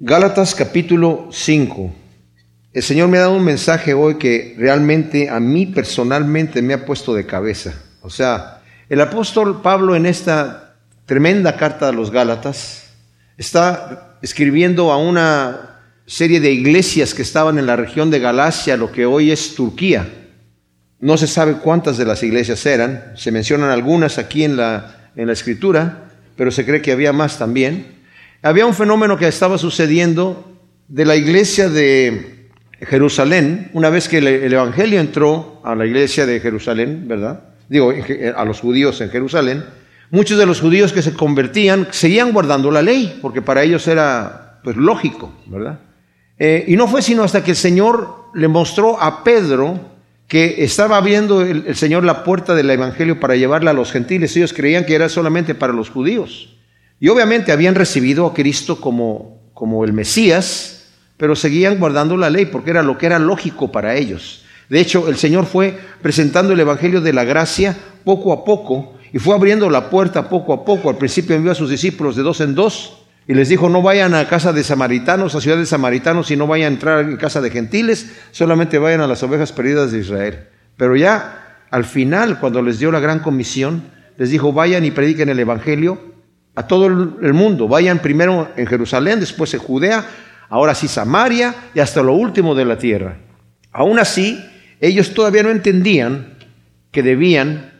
Gálatas capítulo 5. El Señor me ha dado un mensaje hoy que realmente a mí personalmente me ha puesto de cabeza. O sea, el apóstol Pablo en esta tremenda carta a los Gálatas está escribiendo a una serie de iglesias que estaban en la región de Galacia, lo que hoy es Turquía. No se sabe cuántas de las iglesias eran, se mencionan algunas aquí en la, en la escritura, pero se cree que había más también. Había un fenómeno que estaba sucediendo de la iglesia de Jerusalén, una vez que el Evangelio entró a la iglesia de Jerusalén, ¿verdad? Digo, a los judíos en Jerusalén, muchos de los judíos que se convertían seguían guardando la ley, porque para ellos era pues lógico, ¿verdad? Eh, y no fue sino hasta que el Señor le mostró a Pedro que estaba abriendo el, el Señor la puerta del Evangelio para llevarla a los gentiles. Ellos creían que era solamente para los judíos. Y obviamente habían recibido a Cristo como, como el Mesías, pero seguían guardando la ley porque era lo que era lógico para ellos. De hecho, el Señor fue presentando el Evangelio de la gracia poco a poco y fue abriendo la puerta poco a poco. Al principio envió a sus discípulos de dos en dos y les dijo, no vayan a casa de samaritanos, a ciudad de samaritanos, y no vayan a entrar en casa de gentiles, solamente vayan a las ovejas perdidas de Israel. Pero ya al final, cuando les dio la gran comisión, les dijo, vayan y prediquen el Evangelio a todo el mundo. Vayan primero en Jerusalén, después en Judea, ahora sí Samaria y hasta lo último de la tierra. Aún así, ellos todavía no entendían que debían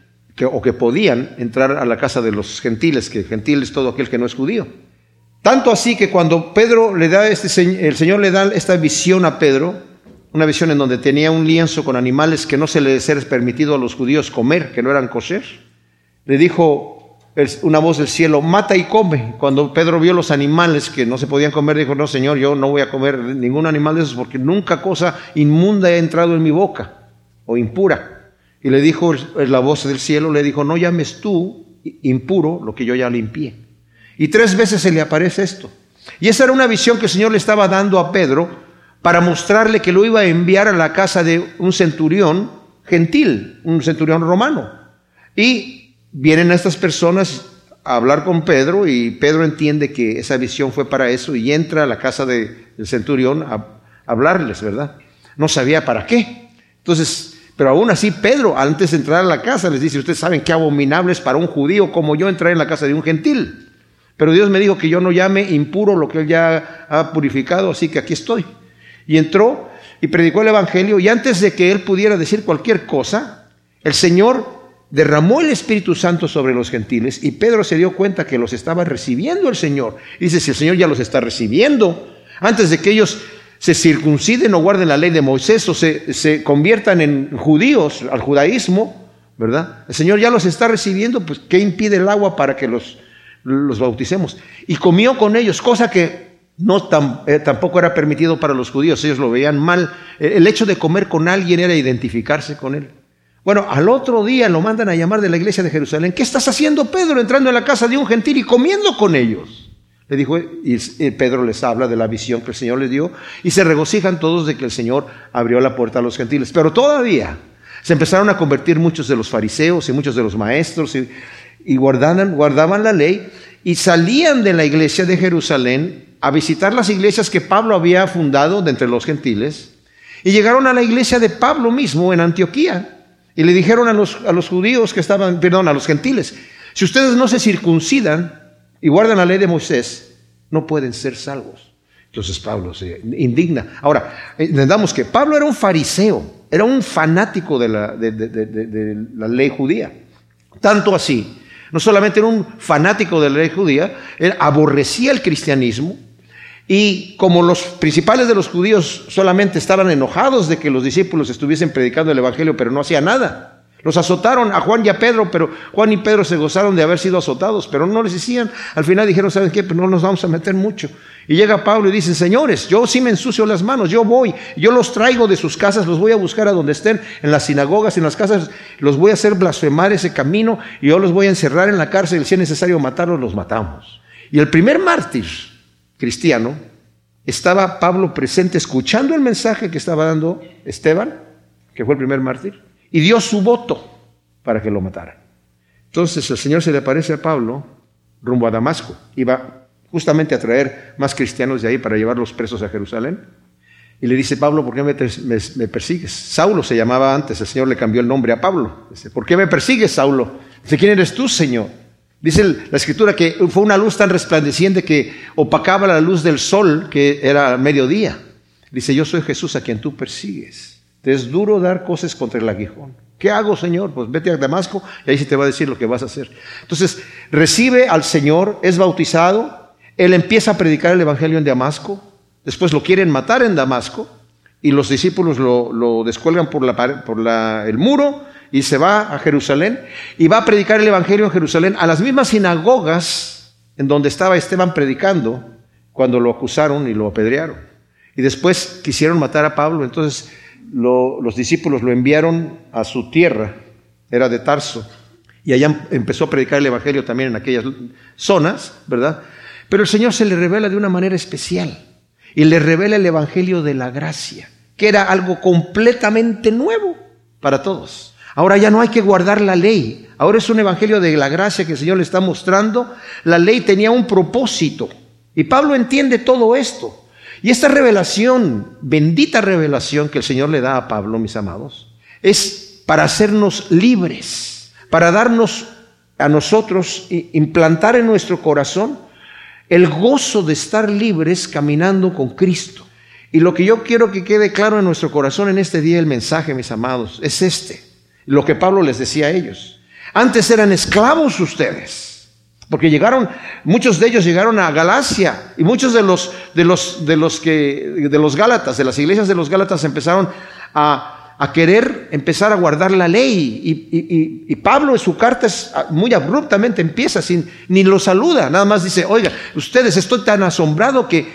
o que podían entrar a la casa de los gentiles, que gentil es todo aquel que no es judío. Tanto así que cuando Pedro le da este, el Señor le da esta visión a Pedro, una visión en donde tenía un lienzo con animales que no se les era permitido a los judíos comer, que no eran kosher, le dijo, una voz del cielo, mata y come. Cuando Pedro vio los animales que no se podían comer, dijo, no, Señor, yo no voy a comer ningún animal de esos porque nunca cosa inmunda ha entrado en mi boca o impura. Y le dijo la voz del cielo, le dijo, no llames tú impuro lo que yo ya limpié. Y tres veces se le aparece esto. Y esa era una visión que el Señor le estaba dando a Pedro para mostrarle que lo iba a enviar a la casa de un centurión gentil, un centurión romano. Y vienen estas personas a hablar con Pedro y Pedro entiende que esa visión fue para eso y entra a la casa del centurión a, hablarles, ¿verdad? No sabía para qué. Entonces, pero aún así Pedro, antes de entrar a la casa, les dice, ustedes saben qué abominable es para un judío como yo entrar en la casa de un gentil. Pero Dios me dijo que yo no llame impuro lo que él ya ha purificado, así que aquí estoy. Y entró y predicó el Evangelio y antes de que él pudiera decir cualquier cosa, el Señor derramó el Espíritu Santo sobre los gentiles y Pedro se dio cuenta que los estaba recibiendo el Señor. dice, si el Señor ya los está recibiendo, antes de que ellos se circunciden o guarden la ley de Moisés o se, se conviertan en judíos al judaísmo, ¿verdad? El Señor ya los está recibiendo, pues ¿qué impide el agua para que los, los bauticemos? Y comió con ellos, cosa que no eh, tampoco era permitido para los judíos, ellos lo veían mal. El hecho de comer con alguien era identificarse con él. Bueno, al otro día lo mandan a llamar de la iglesia de Jerusalén. ¿Qué estás haciendo, Pedro, entrando en la casa de un gentil y comiendo con ellos? Le dijo, y Pedro les habla de la visión que el Señor les dio, y se regocijan todos de que el Señor abrió la puerta a los gentiles. Pero todavía se empezaron a convertir muchos de los fariseos y muchos de los maestros, y, guardaban, guardaban la ley, y salían de la iglesia de Jerusalén a visitar las iglesias que Pablo había fundado de entre los gentiles, y llegaron a la iglesia de Pablo mismo en Antioquía. Y le dijeron a los, a los judíos que estaban, perdón, a los gentiles, si ustedes no se circuncidan y guardan la ley de Moisés, no pueden ser salvos. Entonces Pablo se indigna. Ahora, entendamos que Pablo era un fariseo, era un fanático de la, de, de la ley judía. Tanto así, no solamente era un fanático de la ley judía, él aborrecía el cristianismo, y como los principales de los judíos solamente estaban enojados de que los discípulos estuviesen predicando el Evangelio, pero no hacía nada. Los azotaron a Juan y a Pedro, pero Juan y Pedro se gozaron de haber sido azotados, pero no les decían. Al final dijeron, ¿saben qué? Pues no nos vamos a meter mucho. Y llega Pablo y dice, señores, yo sí me ensucio las manos, yo voy, yo los traigo de sus casas, los voy a buscar a donde estén, en las sinagogas, en las casas, los voy a hacer blasfemar ese camino y yo los voy a encerrar en la cárcel, si es necesario matarlos, los matamos. Y el primer mártir cristiano, estaba Pablo presente escuchando el mensaje que estaba dando Esteban, que fue el primer mártir, y dio su voto para que lo mataran. Entonces el Señor se le aparece a Pablo rumbo a Damasco. Iba justamente a traer más cristianos de ahí para llevar los presos a Jerusalén. Y le dice, Pablo, ¿por qué me, persigues? Saulo se llamaba antes, el Señor le cambió el nombre a Pablo. Dice, ¿por qué me persigues, Saulo? Dice, ¿quién eres tú, Señor? Dice la escritura que fue una luz tan resplandeciente que opacaba la luz del sol, que era mediodía. Dice, yo soy Jesús a quien tú persigues. Te es duro dar cosas contra el aguijón. ¿Qué hago, Señor? Pues vete a Damasco y ahí se te va a decir lo que vas a hacer. Entonces, recibe al Señor, es bautizado, él empieza a predicar el Evangelio en Damasco, después lo quieren matar en Damasco y los discípulos lo, descuelgan por, la, por el muro y se va a Jerusalén y va a predicar el Evangelio en Jerusalén a las mismas sinagogas en donde estaba Esteban predicando cuando lo acusaron y lo apedrearon. Y después quisieron matar a Pablo, entonces los discípulos lo enviaron a su tierra, era de Tarso, y allá empezó a predicar el Evangelio también en aquellas zonas, ¿verdad? Pero el Señor se le revela de una manera especial y le revela el Evangelio de la gracia, que era algo completamente nuevo para todos. Ahora ya no hay que guardar la ley. Ahora es un evangelio de la gracia que el Señor le está mostrando. La ley tenía un propósito. Y Pablo entiende todo esto. Y esta revelación, bendita revelación que el Señor le da a Pablo, mis amados, es para hacernos libres, para darnos a nosotros, implantar en nuestro corazón el gozo de estar libres caminando con Cristo. Y lo que yo quiero que quede claro en nuestro corazón en este día, el mensaje, mis amados, es este lo que Pablo les decía a ellos. Antes eran esclavos ustedes, porque llegaron, muchos de ellos llegaron a Galacia y muchos de los, de los, de los que, de los Gálatas, de las iglesias de los Gálatas empezaron a, querer empezar a guardar la ley. Y, y, Pablo en su carta muy abruptamente empieza, sin, ni lo saluda, nada más dice, oiga, ustedes estoy tan asombrado que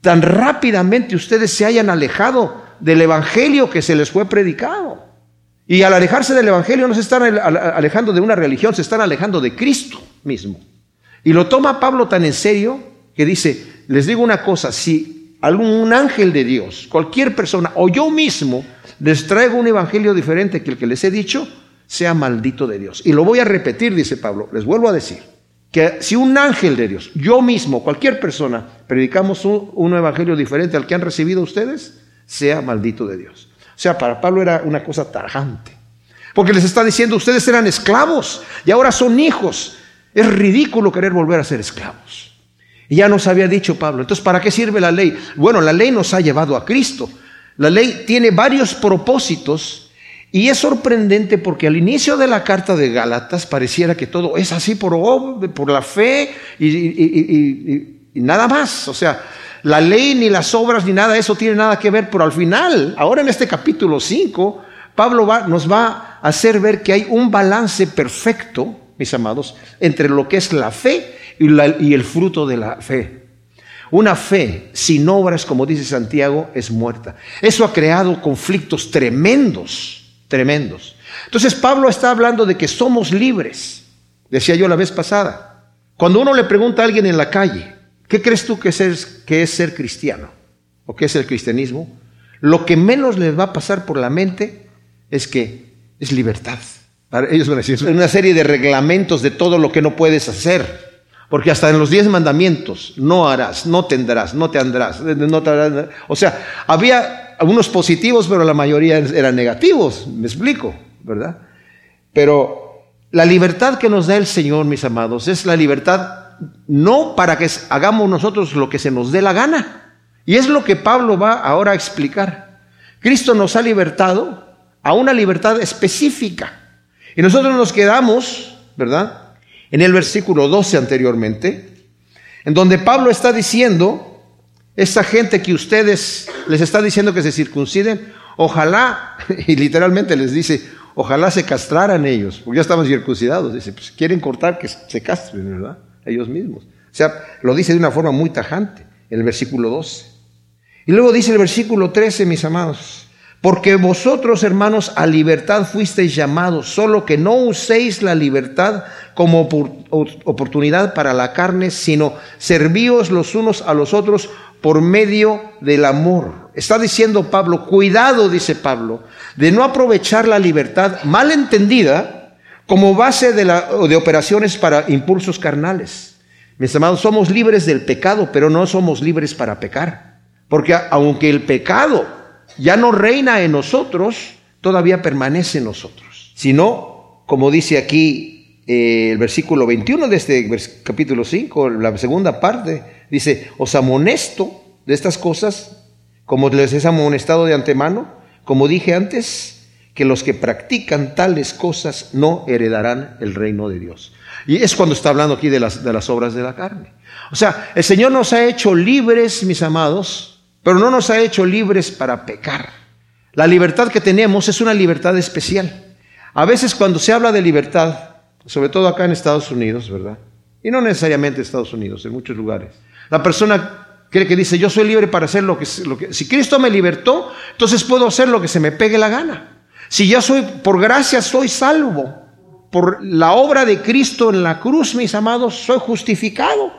tan rápidamente ustedes se hayan alejado del evangelio que se les fue predicado. Y al alejarse del Evangelio no se están alejando de una religión, se están alejando de Cristo mismo. Y lo toma Pablo tan en serio que dice, les digo una cosa, si algún ángel de Dios, cualquier persona o yo mismo les traigo un evangelio diferente que el que les he dicho, sea maldito de Dios. Y lo voy a repetir, dice Pablo, les vuelvo a decir, que si un ángel de Dios, yo mismo, cualquier persona, predicamos un, un evangelio diferente al que han recibido ustedes, sea maldito de Dios. O sea, para Pablo era una cosa tarjante. Porque les está diciendo, ustedes eran esclavos y ahora son hijos. Es ridículo querer volver a ser esclavos. Y ya nos había dicho Pablo, entonces, ¿para qué sirve la ley? Bueno, la ley nos ha llevado a Cristo. La ley tiene varios propósitos y es sorprendente porque al inicio de la carta de Gálatas pareciera que todo es así por, por la fe y, y nada más. O sea, la ley ni las obras ni nada eso tiene nada que ver, pero al final, ahora en este capítulo 5, Pablo nos va a hacer ver que hay un balance perfecto, mis amados, entre lo que es la fe y, y el fruto de la fe. Una fe sin obras, como dice Santiago, es muerta. Eso ha creado conflictos tremendos, tremendos. Entonces Pablo está hablando de que somos libres, decía yo la vez pasada. Cuando uno le pregunta a alguien en la calle, ¿Qué crees tú que es, que es ser cristiano? ¿O qué es el cristianismo? Lo que menos les va a pasar por la mente es que es libertad. Ellos van a decir, una serie de reglamentos de todo lo que no puedes hacer. Porque hasta en los diez mandamientos, no harás, no tendrás, no te andrás, no te harás. O sea, había algunos positivos, pero la mayoría eran negativos, me explico, ¿verdad? Pero la libertad que nos da el Señor, mis amados, es la libertad no para que hagamos nosotros lo que se nos dé la gana. Y es lo que Pablo va ahora a explicar. Cristo nos ha libertado a una libertad específica. Y nosotros nos quedamos, ¿verdad? En el versículo 12 anteriormente, en donde Pablo está diciendo, esa gente que ustedes les está diciendo que se circunciden, ojalá, y literalmente les dice, ojalá se castraran ellos, porque ya estaban circuncidados. Dice, pues quieren cortar que se castren, ¿verdad? Ellos mismos. O sea, lo dice de una forma muy tajante, en el versículo 12. Y luego dice el versículo 13, mis amados, porque vosotros, hermanos, a libertad fuisteis llamados, solo que no uséis la libertad como oportunidad para la carne, sino servíos los unos a los otros por medio del amor. Está diciendo Pablo, cuidado, dice Pablo, de no aprovechar la libertad mal entendida como base de, de operaciones para impulsos carnales. Mis amados, somos libres del pecado, pero no somos libres para pecar. Porque aunque el pecado ya no reina en nosotros, todavía permanece en nosotros. Si no, como dice aquí eh, el versículo 21 de este capítulo 5, la segunda parte, dice, os amonesto de estas cosas, como les he amonestado de antemano, como dije antes, que los que practican tales cosas no heredarán el reino de Dios. Y es cuando está hablando aquí de las, de las obras de la carne. O sea, el Señor nos ha hecho libres, mis amados, pero no nos ha hecho libres para pecar. La libertad que tenemos es una libertad especial. A veces cuando se habla de libertad, sobre todo acá en Estados Unidos, ¿verdad? Y no necesariamente en Estados Unidos, en muchos lugares. La persona cree que dice, yo soy libre para hacer lo que, lo que... Si Cristo me libertó, entonces puedo hacer lo que se me pegue la gana. Si ya soy, por gracia soy salvo, por la obra de Cristo en la cruz, mis amados, soy justificado.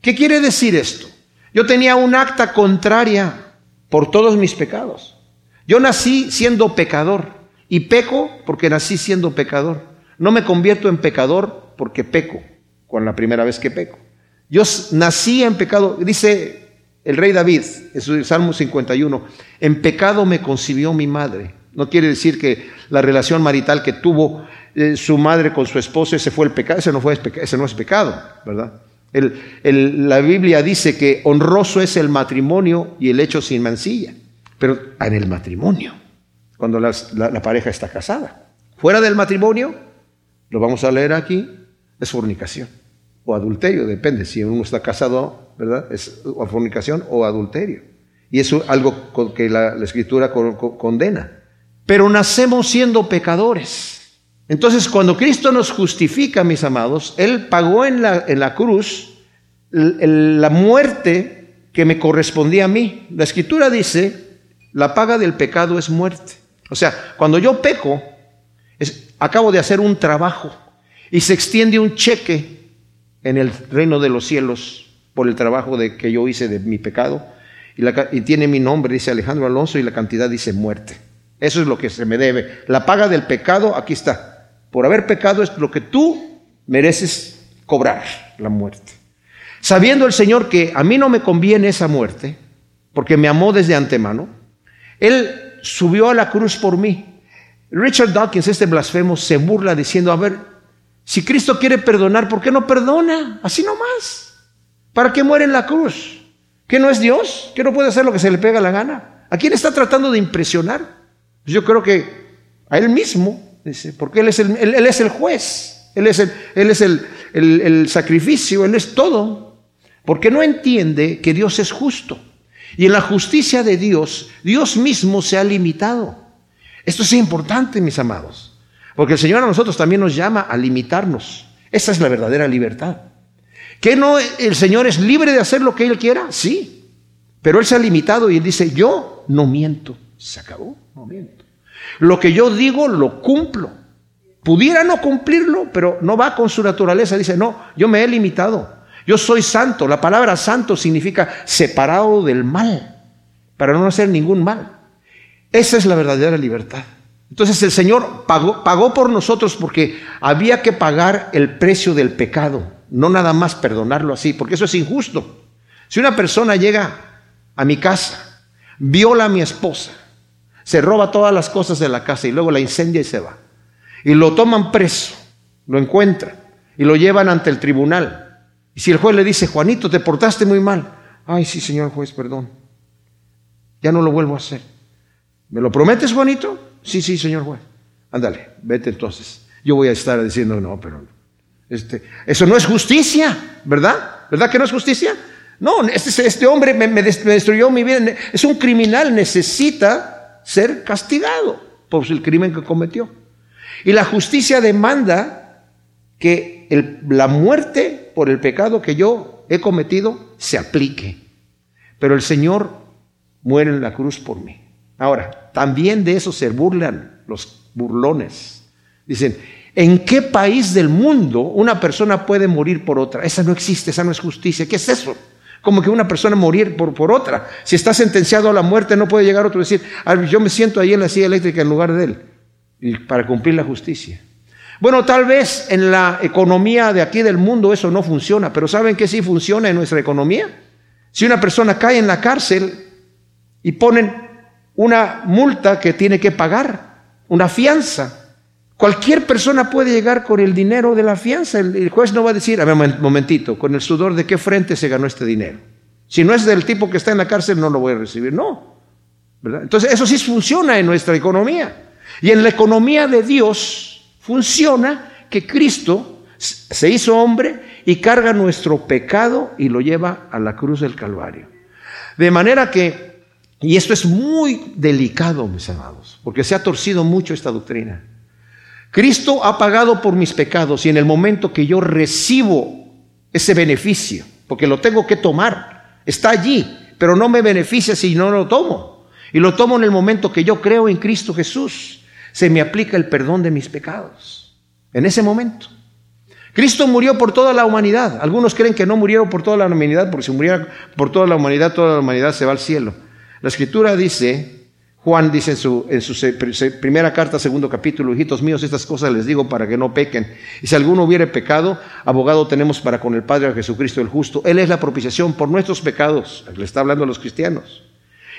¿Qué quiere decir esto? Yo tenía un acta contraria por todos mis pecados. Yo nací siendo pecador y peco porque nací siendo pecador. No me convierto en pecador porque peco, con la primera vez que peco. Yo nací en pecado, dice el rey David en su Salmo 51, en pecado me concibió mi madre. No quiere decir que la relación marital que tuvo eh, su madre con su esposo, ese fue el pecado, ese no, fue, ese no es pecado, ¿verdad? la Biblia dice que honroso es el matrimonio y el hecho sin mancilla, pero en el matrimonio, cuando la, pareja está casada. Fuera del matrimonio, lo vamos a leer aquí, es fornicación o adulterio, depende si uno está casado, ¿verdad? Es fornicación o adulterio. Y eso es algo que la, escritura condena. Pero nacemos siendo pecadores. Entonces, cuando Cristo nos justifica, mis amados, Él pagó en la, en la cruz la muerte que me correspondía a mí. La escritura dice, la paga del pecado es muerte. O sea, cuando yo peco, acabo de hacer un trabajo y se extiende un cheque en el reino de los cielos por el trabajo de, que yo hice de mi pecado. Y, y tiene mi nombre, dice Alejandro Alonso, y la cantidad dice muerte. Eso es lo que se me debe. La paga del pecado, aquí está por haber pecado es lo que tú mereces cobrar, la muerte. Sabiendo el Señor que a mí no me conviene esa muerte, porque me amó desde antemano, Él subió a la cruz por mí. Richard Dawkins, este blasfemo, se burla diciendo, a ver, si Cristo quiere perdonar, ¿por qué no perdona? Así nomás. ¿Para qué muere en la cruz? ¿Que no es Dios? ¿Que no puede hacer lo que se le pega la gana? ¿A quién está tratando de impresionar? Yo creo que a Él mismo. Dice, porque Él es el, él, es el juez, Él es, el, él es el, el sacrificio, Él es todo. Porque no entiende que Dios es justo. Y en la justicia de Dios, Dios mismo se ha limitado. Esto es importante, mis amados. Porque el Señor a nosotros también nos llama a limitarnos. Esa es la verdadera libertad. ¿Que no el Señor es libre de hacer lo que Él quiera? Sí. Pero Él se ha limitado y Él dice, yo no miento. Se acabó, no miento. Lo que yo digo lo cumplo. Pudiera no cumplirlo, pero no va con su naturaleza. Dice, no, yo me he limitado. Yo soy santo. La palabra santo significa separado del mal, para no hacer ningún mal. Esa es la verdadera libertad. Entonces el Señor pagó, pagó por nosotros porque había que pagar el precio del pecado, no nada más perdonarlo así, porque eso es injusto. Si una persona llega a mi casa, viola a mi esposa, se roba todas las cosas de la casa y luego la incendia y se va. Y lo toman preso, lo encuentran y lo llevan ante el tribunal. Y si el juez le dice, Juanito, te portaste muy mal. Ay, sí, señor juez, perdón. Ya no lo vuelvo a hacer. ¿Me lo prometes, Juanito? Sí, sí, señor juez. Ándale, vete entonces. Yo voy a estar diciendo, no, pero este, eso no es justicia, ¿verdad? ¿Verdad que no es justicia? No, este, este hombre me destruyó mi vida. Es un criminal, necesita ser castigado por el crimen que cometió. Y la justicia demanda que la muerte por el pecado que yo he cometido se aplique. Pero el Señor muere en la cruz por mí. Ahora, también de eso se burlan los burlones. Dicen, ¿en qué país del mundo una persona puede morir por otra? Esa no existe, esa no es justicia. ¿Qué es eso? Como que una persona morir por, por otra. Si está sentenciado a la muerte, no puede llegar otro y decir, yo me siento ahí en la silla eléctrica en lugar de él, y para cumplir la justicia. Bueno, tal vez en la economía de aquí del mundo eso no funciona, pero ¿saben que sí funciona en nuestra economía? Si una persona cae en la cárcel y ponen una multa que tiene que pagar, una fianza, cualquier persona puede llegar con el dinero de la fianza. El, juez no va a decir, a ver, momentito, con el sudor de qué frente se ganó este dinero. Si no es del tipo que está en la cárcel, no lo voy a recibir. No. Entonces, eso sí funciona en nuestra economía. Y en la economía de Dios funciona que Cristo se hizo hombre y carga nuestro pecado y lo lleva a la cruz del Calvario. De manera que, y esto es muy delicado, mis amados, porque se ha torcido mucho esta doctrina. Cristo ha pagado por mis pecados y en el momento que yo recibo ese beneficio, porque lo tengo que tomar, está allí, pero no me beneficia si no lo tomo. Y lo tomo en el momento que yo creo en Cristo Jesús. Se me aplica el perdón de mis pecados. En ese momento. Cristo murió por toda la humanidad. Algunos creen que no murieron por toda la humanidad, porque si muriera por toda la humanidad, toda la humanidad se va al cielo. La escritura dice, Juan dice en su, en su primera carta, segundo capítulo, hijitos míos, estas cosas les digo para que no pequen. Y si alguno hubiere pecado, abogado tenemos para con el Padre a Jesucristo el justo. Él es la propiciación por nuestros pecados. Le está hablando a los cristianos.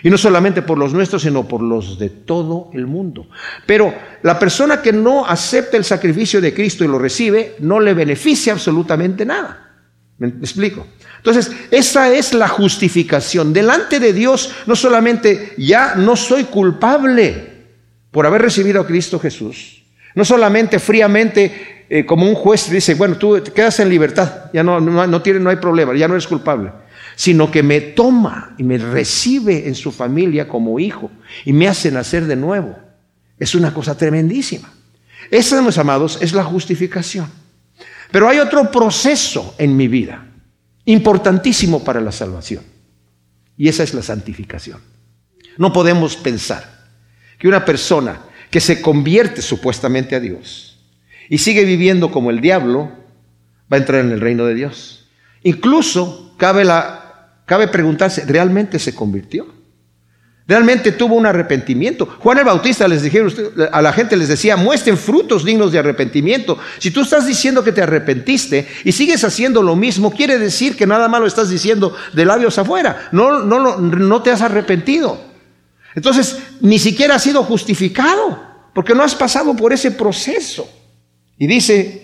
Y no solamente por los nuestros, sino por los de todo el mundo. Pero la persona que no acepta el sacrificio de Cristo y lo recibe, no le beneficia absolutamente nada. ¿Me explico? Entonces, esa es la justificación. Delante de Dios, no solamente ya no soy culpable por haber recibido a Cristo Jesús, no solamente fríamente eh, como un juez dice, bueno, tú te quedas en libertad, ya no, no, no, tiene, no hay problema, ya no eres culpable sino que me toma y me recibe en su familia como hijo y me hace nacer de nuevo. Es una cosa tremendísima. Esa, mis amados, es la justificación. Pero hay otro proceso en mi vida, importantísimo para la salvación, y esa es la santificación. No podemos pensar que una persona que se convierte supuestamente a Dios y sigue viviendo como el diablo, va a entrar en el reino de Dios. Incluso cabe la Cabe preguntarse, ¿realmente se convirtió? ¿Realmente tuvo un arrepentimiento? Juan el Bautista les dijeron, a la gente les decía, muestren frutos dignos de arrepentimiento. Si tú estás diciendo que te arrepentiste y sigues haciendo lo mismo, quiere decir que nada malo estás diciendo de labios afuera. No, no, no te has arrepentido. Entonces, ni siquiera has sido justificado, porque no has pasado por ese proceso. Y dice,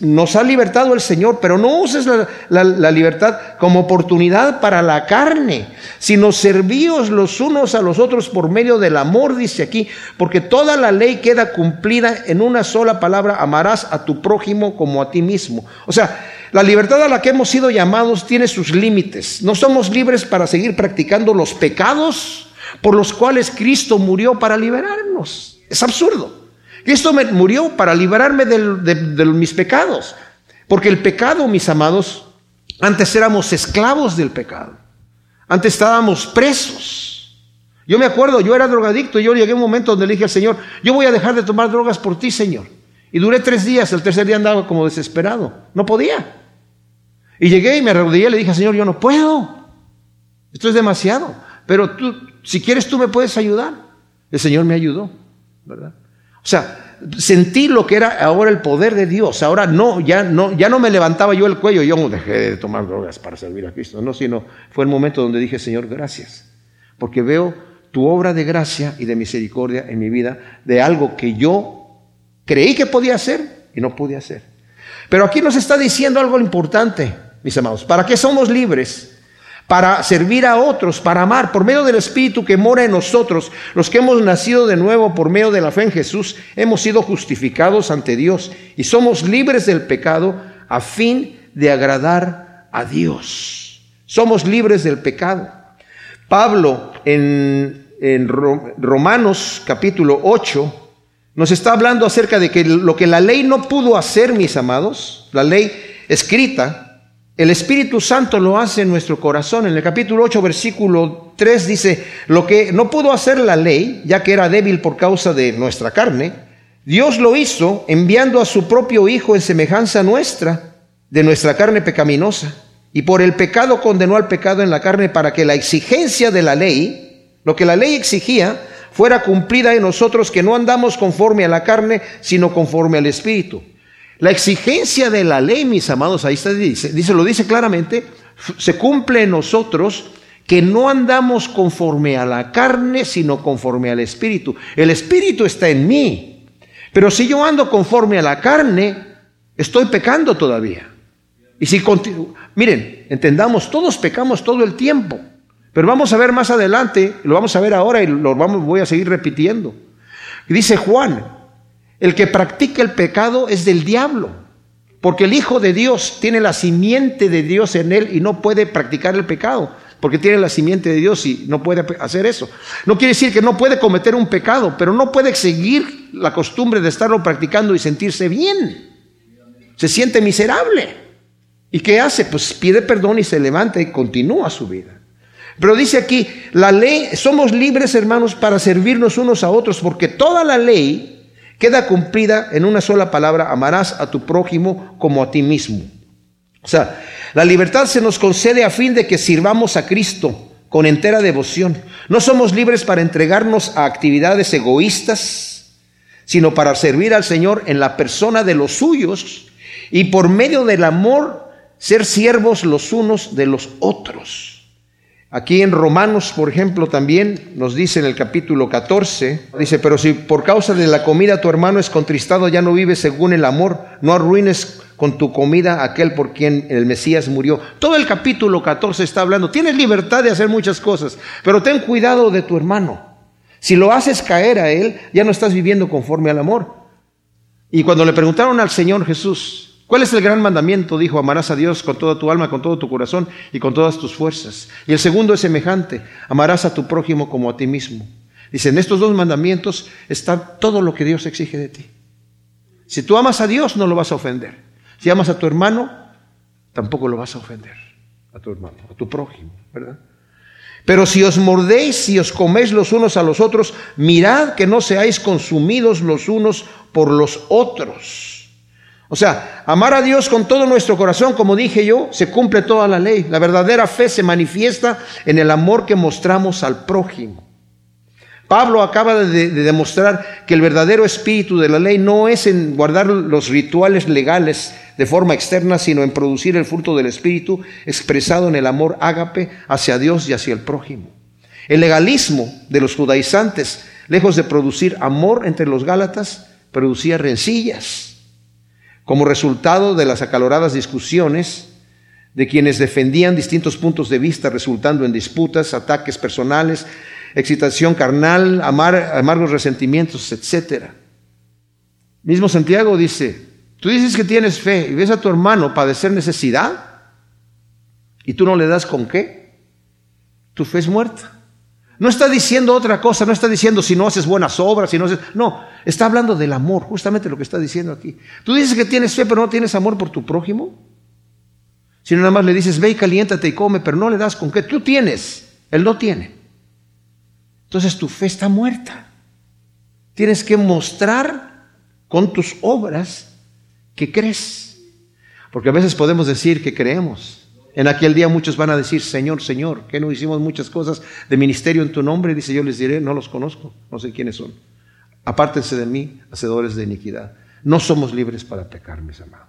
nos ha libertado el Señor, pero no uses la, libertad como oportunidad para la carne, sino servíos los unos a los otros por medio del amor, dice aquí, porque toda la ley queda cumplida en una sola palabra, amarás a tu prójimo como a ti mismo. O sea, la libertad a la que hemos sido llamados tiene sus límites. No somos libres para seguir practicando los pecados por los cuales Cristo murió para liberarnos. Es absurdo. Cristo murió para liberarme de, mis pecados. Porque el pecado, mis amados, antes éramos esclavos del pecado. Antes estábamos presos. Yo me acuerdo, yo era drogadicto yo llegué a un momento donde le dije al Señor, yo voy a dejar de tomar drogas por ti, Señor. Y duré tres días, el tercer día andaba como desesperado. No podía. Y llegué y me arrodillé y le dije, Señor, yo no puedo. Esto es demasiado. Pero tú, si quieres, tú me puedes ayudar. El Señor me ayudó, ¿verdad? O sea, sentí lo que era ahora el poder de Dios. Ahora no, ya no, ya no me levantaba yo el cuello, yo dejé de tomar drogas para servir a Cristo. No, sino fue el momento donde dije, Señor, gracias. Porque veo tu obra de gracia y de misericordia en mi vida, de algo que yo creí que podía hacer y no pude hacer. Pero aquí nos está diciendo algo importante, mis amados. ¿Para qué somos libres? Para servir a otros, para amar, por medio del Espíritu que mora en nosotros, los que hemos nacido de nuevo por medio de la fe en Jesús, hemos sido justificados ante Dios y somos libres del pecado a fin de agradar a Dios. Somos libres del pecado. Pablo en, Romanos capítulo 8 nos está hablando acerca de que lo que la ley no pudo hacer, mis amados, la ley escrita, el Espíritu Santo lo hace en nuestro corazón. En el capítulo 8, versículo 3 dice, lo que no pudo hacer la ley, ya que era débil por causa de nuestra carne, Dios lo hizo enviando a su propio Hijo en semejanza nuestra, de nuestra carne pecaminosa. Y por el pecado condenó al pecado en la carne para que la exigencia de la ley, lo que la ley exigía, fuera cumplida en nosotros que no andamos conforme a la carne, sino conforme al Espíritu. La exigencia de la ley, mis amados, ahí está, dice, dice, lo dice claramente, se cumple en nosotros que no andamos conforme a la carne, sino conforme al Espíritu. El Espíritu está en mí, pero si yo ando conforme a la carne, estoy pecando todavía. Y si miren, entendamos, todos pecamos todo el tiempo. Pero vamos a ver más adelante, lo vamos a ver ahora y lo vamos, voy a seguir repitiendo. Dice Juan, el que practica el pecado es del diablo, porque el Hijo de Dios tiene la simiente de Dios en él y no puede practicar el pecado, porque tiene la simiente de Dios y no puede hacer eso. No quiere decir que no puede cometer un pecado, pero no puede seguir la costumbre de estarlo practicando y sentirse bien. Se siente miserable. ¿Y qué hace? Pues pide perdón y se levanta y continúa su vida. Pero dice aquí, la ley, somos libres hermanos para servirnos unos a otros, porque toda la ley queda cumplida en una sola palabra, amarás a tu prójimo como a ti mismo. O sea, la libertad se nos concede a fin de que sirvamos a Cristo con entera devoción. No somos libres para entregarnos a actividades egoístas, sino para servir al Señor en la persona de los suyos y por medio del amor ser siervos los unos de los otros. Aquí en Romanos, por ejemplo, también nos dice en el capítulo 14, dice, pero si por causa de la comida tu hermano es contristado, ya no vive según el amor, no arruines con tu comida aquel por quien el Mesías murió. Todo el capítulo 14 está hablando, tienes libertad de hacer muchas cosas, pero ten cuidado de tu hermano. Si lo haces caer a él, ya no estás viviendo conforme al amor. Y cuando le preguntaron al Señor Jesús, ¿Cuál es el gran mandamiento? Dijo, amarás a Dios con toda tu alma, con todo tu corazón y con todas tus fuerzas. Y el segundo es semejante, amarás a tu prójimo como a ti mismo. Dice, en estos dos mandamientos está todo lo que Dios exige de ti. Si tú amas a Dios, no lo vas a ofender. Si amas a tu hermano, tampoco lo vas a ofender. A tu hermano, a tu prójimo, ¿verdad? Pero si os mordéis y os coméis los unos a los otros, mirad que no seáis consumidos los unos por los otros. O sea, amar a Dios con todo nuestro corazón, como dije yo, se cumple toda la ley. La verdadera fe se manifiesta en el amor que mostramos al prójimo. Pablo acaba de, demostrar que el verdadero espíritu de la ley no es en guardar los rituales legales de forma externa, sino en producir el fruto del espíritu expresado en el amor ágape hacia Dios y hacia el prójimo. El legalismo de los judaizantes, lejos de producir amor entre los gálatas, producía rencillas como resultado de las acaloradas discusiones de quienes defendían distintos puntos de vista, resultando en disputas, ataques personales, excitación carnal, amargos resentimientos, etc. Mismo Santiago dice, tú dices que tienes fe y ves a tu hermano padecer necesidad y tú no le das con qué, tu fe es muerta. No está diciendo otra cosa, no está diciendo si no haces buenas obras, si no haces... No, está hablando del amor, justamente lo que está diciendo aquí. Tú dices que tienes fe, pero no tienes amor por tu prójimo. Si no nada más le dices, ve y caliéntate y come, pero no le das con qué. Tú tienes, él no tiene. Entonces tu fe está muerta. Tienes que mostrar con tus obras que crees. Porque a veces podemos decir que creemos, en aquel día muchos van a decir, Señor, Señor, que no hicimos muchas cosas de ministerio en tu nombre. Dice, yo les diré, no los conozco, no sé quiénes son. Apártense de mí, hacedores de iniquidad. No somos libres para pecar, mis amados.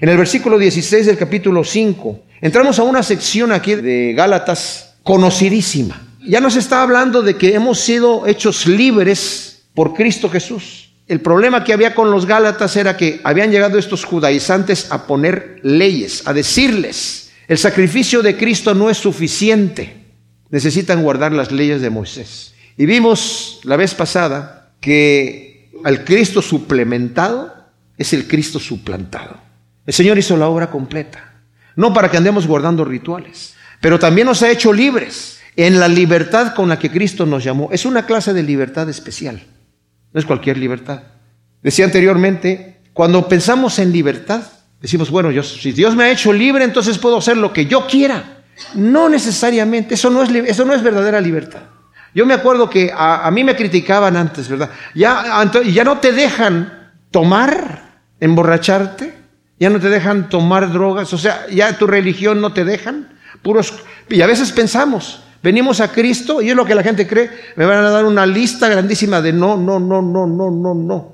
En el versículo 16 del capítulo 5, entramos a una sección aquí de Gálatas conocidísima. Ya nos está hablando de que hemos sido hechos libres por Cristo Jesús. El problema que había con los Gálatas era que habían llegado estos judaizantes a poner leyes, a decirles, el sacrificio de Cristo no es suficiente. Necesitan guardar las leyes de Moisés. Y vimos la vez pasada que al Cristo suplementado es el Cristo suplantado. El Señor hizo la obra completa. No para que andemos guardando rituales, pero también nos ha hecho libres en la libertad con la que Cristo nos llamó. Es una clase de libertad especial. No es cualquier libertad. Decía anteriormente, cuando pensamos en libertad, Decimos, bueno, si Dios me ha hecho libre, entonces puedo hacer lo que yo quiera. No necesariamente, eso no es, eso no es verdadera libertad. Yo me acuerdo que a, mí me criticaban antes, ¿verdad? Ya, ya no te dejan tomar, emborracharte, ya no te dejan tomar drogas, o sea, ya tu religión no te dejan, puros... Y a veces pensamos, Venimos a Cristo y es lo que la gente cree. Me van a dar una lista grandísima de no, no, no, no, no, no, no.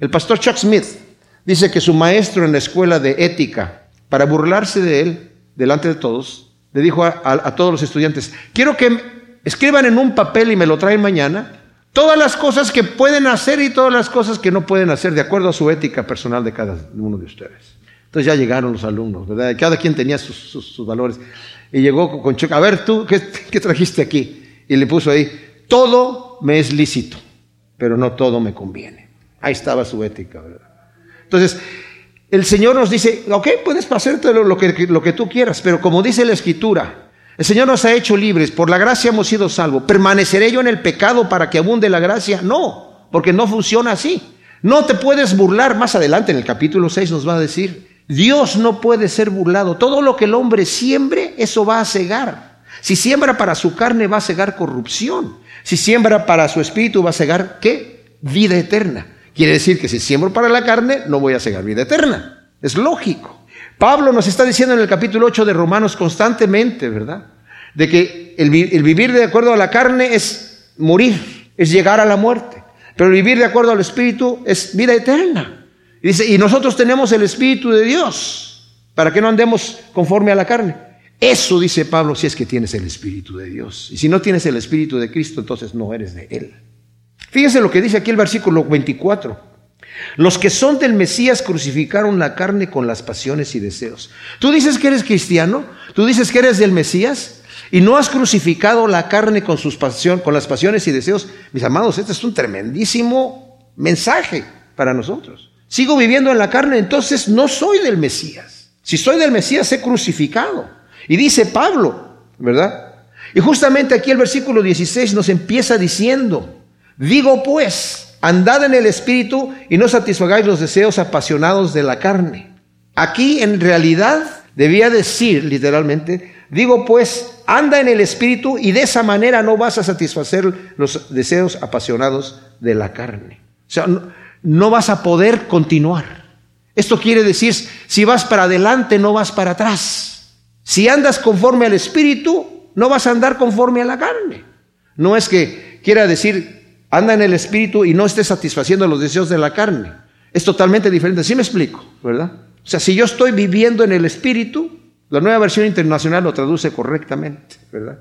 El pastor Chuck Smith dice que su maestro en la escuela de ética, para burlarse de él, delante de todos, le dijo a, todos los estudiantes, quiero que escriban en un papel y me lo traen mañana, todas las cosas que pueden hacer y todas las cosas que no pueden hacer, de acuerdo a su ética personal de cada uno de ustedes. Entonces ya llegaron los alumnos, ¿verdad? Cada quien tenía sus, valores. Y llegó con Chuck, a ver tú, ¿qué, ¿qué trajiste aquí? Y le puso ahí, todo me es lícito, pero no todo me conviene. Ahí estaba su ética, ¿verdad? Entonces, el Señor nos dice, ok, puedes hacerte lo que, lo que tú quieras, pero como dice la Escritura, el Señor nos ha hecho libres, por la gracia hemos sido salvos. ¿Permaneceré yo en el pecado para que abunde la gracia? No, porque no funciona así. No te puedes burlar, más adelante en el capítulo 6 nos va a decir, Dios no puede ser burlado. Todo lo que el hombre siembre, eso va a cegar. Si siembra para su carne, va a cegar corrupción. Si siembra para su espíritu, va a cegar, ¿qué? Vida eterna. Quiere decir que si siembro para la carne, no voy a cegar vida eterna. Es lógico. Pablo nos está diciendo en el capítulo 8 de Romanos constantemente, ¿verdad? De que el, el vivir de acuerdo a la carne es morir, es llegar a la muerte. Pero el vivir de acuerdo al espíritu es vida eterna. Y dice, y nosotros tenemos el Espíritu de Dios, para que no andemos conforme a la carne. Eso dice Pablo si es que tienes el Espíritu de Dios. Y si no tienes el Espíritu de Cristo, entonces no eres de Él. Fíjense lo que dice aquí el versículo 24. Los que son del Mesías crucificaron la carne con las pasiones y deseos. Tú dices que eres cristiano, tú dices que eres del Mesías y no has crucificado la carne con sus pasiones, con las pasiones y deseos. Mis amados, este es un tremendísimo mensaje para nosotros sigo viviendo en la carne, entonces no soy del Mesías. Si soy del Mesías, he crucificado. Y dice Pablo, ¿verdad? Y justamente aquí el versículo 16 nos empieza diciendo, digo pues, andad en el Espíritu y no satisfagáis los deseos apasionados de la carne. Aquí en realidad debía decir literalmente, digo pues, anda en el Espíritu y de esa manera no vas a satisfacer los deseos apasionados de la carne. O sea, no vas a poder continuar. Esto quiere decir, si vas para adelante, no vas para atrás. Si andas conforme al Espíritu, no vas a andar conforme a la carne. No es que quiera decir, anda en el Espíritu y no estés satisfaciendo los deseos de la carne. Es totalmente diferente. ¿Sí me explico? ¿Verdad? O sea, si yo estoy viviendo en el Espíritu, la nueva versión internacional lo traduce correctamente, ¿verdad?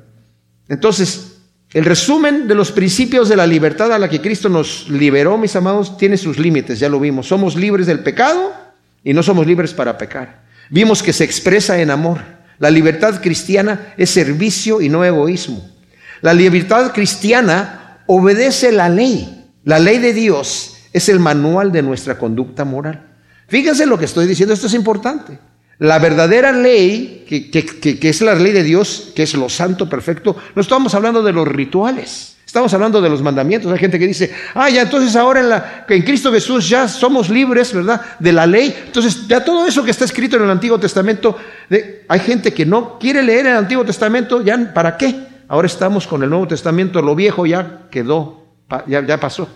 Entonces, el resumen de los principios de la libertad a la que Cristo nos liberó, mis amados, tiene sus límites, ya lo vimos. Somos libres del pecado y no somos libres para pecar. Vimos que se expresa en amor. La libertad cristiana es servicio y no egoísmo. La libertad cristiana obedece la ley. La ley de Dios es el manual de nuestra conducta moral. Fíjense lo que estoy diciendo, esto es importante. La verdadera ley, que, es la ley de Dios, que es lo santo perfecto, no estamos hablando de los rituales. Estamos hablando de los mandamientos. Hay gente que dice, ah, ya entonces ahora en, la, en Cristo Jesús ya somos libres, ¿verdad? De la ley. Entonces, ya todo eso que está escrito en el Antiguo Testamento, hay gente que no quiere leer el Antiguo Testamento, ¿ya para qué? Ahora estamos con el Nuevo Testamento, lo viejo ya quedó, ya, ya pasó.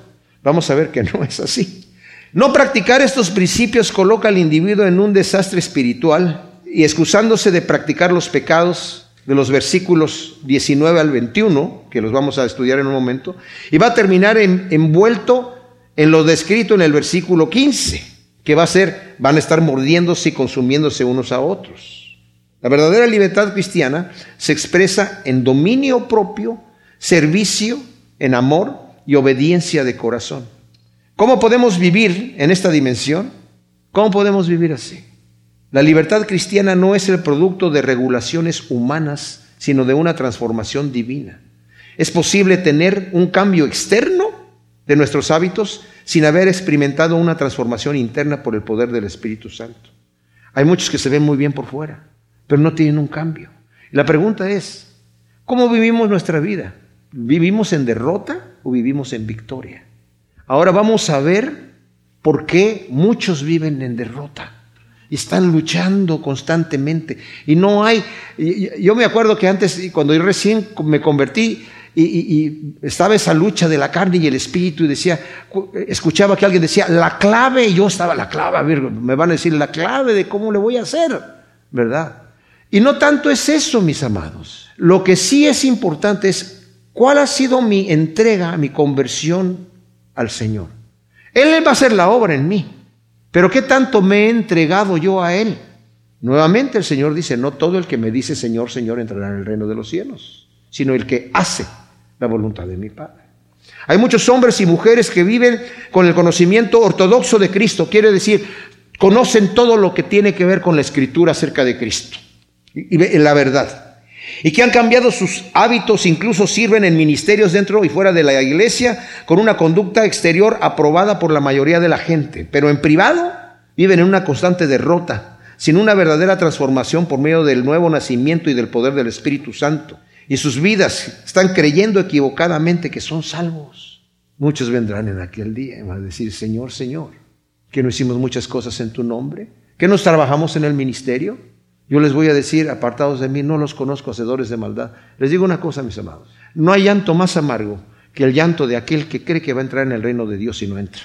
Vamos a ver que no es así. No practicar estos principios coloca al individuo en un desastre espiritual y excusándose de practicar los pecados de los versículos 19 al 21, que los vamos a estudiar en un momento, y va a terminar envuelto en lo descrito en el versículo 15, que va a ser, van a estar mordiéndose y consumiéndose unos a otros. La verdadera libertad cristiana se expresa en dominio propio, servicio, en amor y obediencia de corazón. ¿Cómo podemos vivir en esta dimensión? ¿Cómo podemos vivir así? La libertad cristiana no es el producto de regulaciones humanas, sino de una transformación divina. Es posible tener un cambio externo de nuestros hábitos sin haber experimentado una transformación interna por el poder del Espíritu Santo. Hay muchos que se ven muy bien por fuera, pero no tienen un cambio. la pregunta es, ¿cómo vivimos nuestra vida? ¿Vivimos en derrota o vivimos en victoria? Ahora vamos a ver por qué muchos viven en derrota están luchando constantemente. Y no hay, yo me acuerdo que antes, cuando yo recién me convertí, y, estaba esa lucha de la carne y el espíritu y decía, escuchaba que alguien decía, la clave, yo estaba la clave, me van a decir la clave de cómo le voy a hacer, ¿verdad? Y no tanto es eso, mis amados. Lo que sí es importante es cuál ha sido mi entrega, mi conversión al Señor. Él va a hacer la obra en mí, pero ¿qué tanto me he entregado yo a Él? Nuevamente el Señor dice, no todo el que me dice Señor, Señor entrará en el reino de los cielos, sino el que hace la voluntad de mi Padre. Hay muchos hombres y mujeres que viven con el conocimiento ortodoxo de Cristo, quiere decir, conocen todo lo que tiene que ver con la escritura acerca de Cristo y la verdad. Y que han cambiado sus hábitos, incluso sirven en ministerios dentro y fuera de la iglesia con una conducta exterior aprobada por la mayoría de la gente, pero en privado viven en una constante derrota, sin una verdadera transformación por medio del nuevo nacimiento y del poder del Espíritu Santo. Y sus vidas están creyendo equivocadamente que son salvos. Muchos vendrán en aquel día y van a decir, Señor, Señor, que no hicimos muchas cosas en tu nombre, que nos trabajamos en el ministerio. Yo les voy a decir, apartados de mí, no los conozco hacedores de maldad. Les digo una cosa, mis amados, no hay llanto más amargo que el llanto de aquel que cree que va a entrar en el reino de Dios y no entra.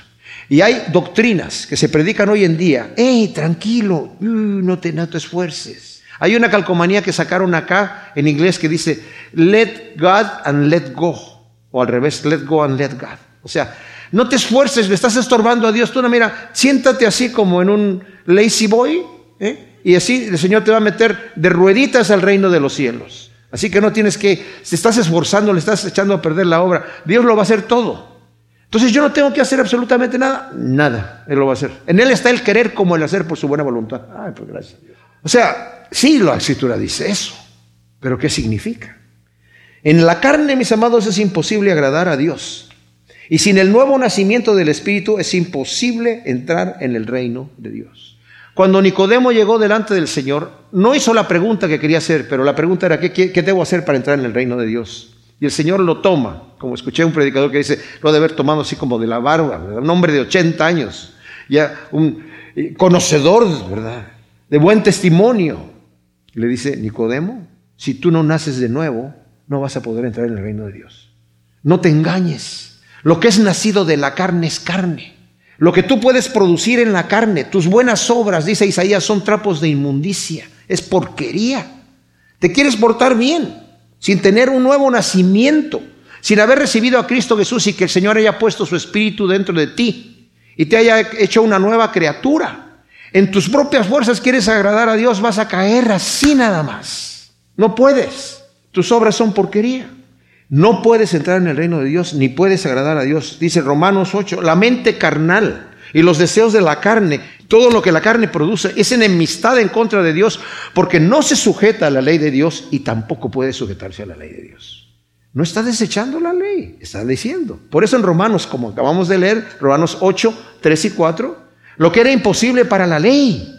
Y hay doctrinas que se predican hoy en día. ¡Ey, tranquilo! No, te, no esfuerces. Hay una calcomanía que sacaron acá en inglés que dice, let God and let go. O al revés, let go and let God. O sea, no te esfuerces, le estás estorbando a Dios. Tú no, mira, siéntate así como en un lazy boy, ¿eh? Y así el Señor te va a meter de rueditas al reino de los cielos. Así que no tienes que, si estás esforzando, le estás echando a perder la obra, Dios lo va a hacer todo. Entonces yo no tengo que hacer absolutamente nada, nada, Él lo va a hacer. En Él está el querer como el hacer por su buena voluntad. Ay, pues gracias. O sea, sí, la escritura dice eso, pero ¿qué significa? En la carne, mis amados, es imposible agradar a Dios. Y sin el nuevo nacimiento del Espíritu es imposible entrar en el reino de Dios. Cuando Nicodemo llegó delante del Señor, no hizo la pregunta que quería hacer, pero la pregunta era, ¿qué, qué, debo hacer para entrar en el reino de Dios? Y el Señor lo toma, como escuché un predicador que dice, lo ha de haber tomado así como de la barba, un hombre de 80 años, ya un eh, conocedor, ¿verdad? De buen testimonio. le dice, Nicodemo, si tú no naces de nuevo, no vas a poder entrar en el reino de Dios. No te engañes. Lo que es nacido de la carne es carne. Lo que tú puedes producir en la carne, tus buenas obras, dice Isaías, son trapos de inmundicia, es porquería. Te quieres portar bien, sin tener un nuevo nacimiento, sin haber recibido a Cristo Jesús y que el Señor haya puesto su espíritu dentro de ti y te haya hecho una nueva criatura. En tus propias fuerzas quieres agradar a Dios, vas a caer así nada más. No puedes. Tus obras son porquería. No puedes entrar en el reino de Dios ni puedes agradar a Dios. Dice Romanos 8, la mente carnal y los deseos de la carne, todo lo que la carne produce es enemistad en contra de Dios porque no se sujeta a la ley de Dios y tampoco puede sujetarse a la ley de Dios. No está desechando la ley, está diciendo. Por eso en Romanos, como acabamos de leer, Romanos 8, 3 y 4, lo que era imposible para la ley,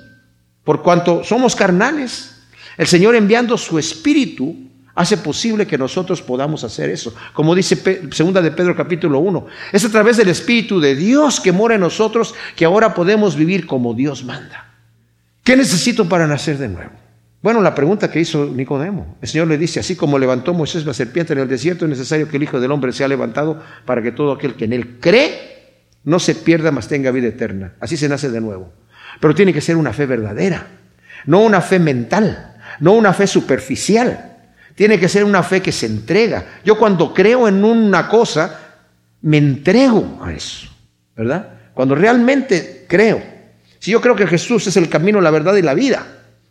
por cuanto somos carnales, el Señor enviando su espíritu hace posible que nosotros podamos hacer eso. Como dice segunda de Pedro capítulo 1, es a través del Espíritu de Dios que mora en nosotros que ahora podemos vivir como Dios manda. ¿Qué necesito para nacer de nuevo? Bueno, la pregunta que hizo Nicodemo. El Señor le dice, así como levantó Moisés la serpiente en el desierto, es necesario que el Hijo del Hombre sea levantado para que todo aquel que en él cree no se pierda, mas tenga vida eterna. Así se nace de nuevo. Pero tiene que ser una fe verdadera, no una fe mental, no una fe superficial tiene que ser una fe que se entrega. Yo cuando creo en una cosa, me entrego a eso, ¿verdad? Cuando realmente creo. Si yo creo que Jesús es el camino, la verdad y la vida,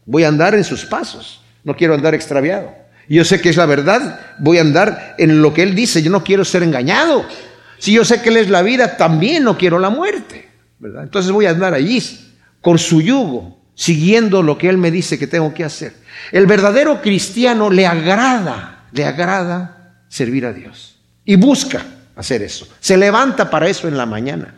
voy a andar en sus pasos. No quiero andar extraviado. Y yo sé que es la verdad, voy a andar en lo que Él dice. Yo no quiero ser engañado. Si yo sé que Él es la vida, también no quiero la muerte. ¿verdad? Entonces voy a andar allí con su yugo, siguiendo lo que Él me dice que tengo que hacer. El verdadero cristiano le agrada, le agrada servir a Dios y busca hacer eso. Se levanta para eso en la mañana.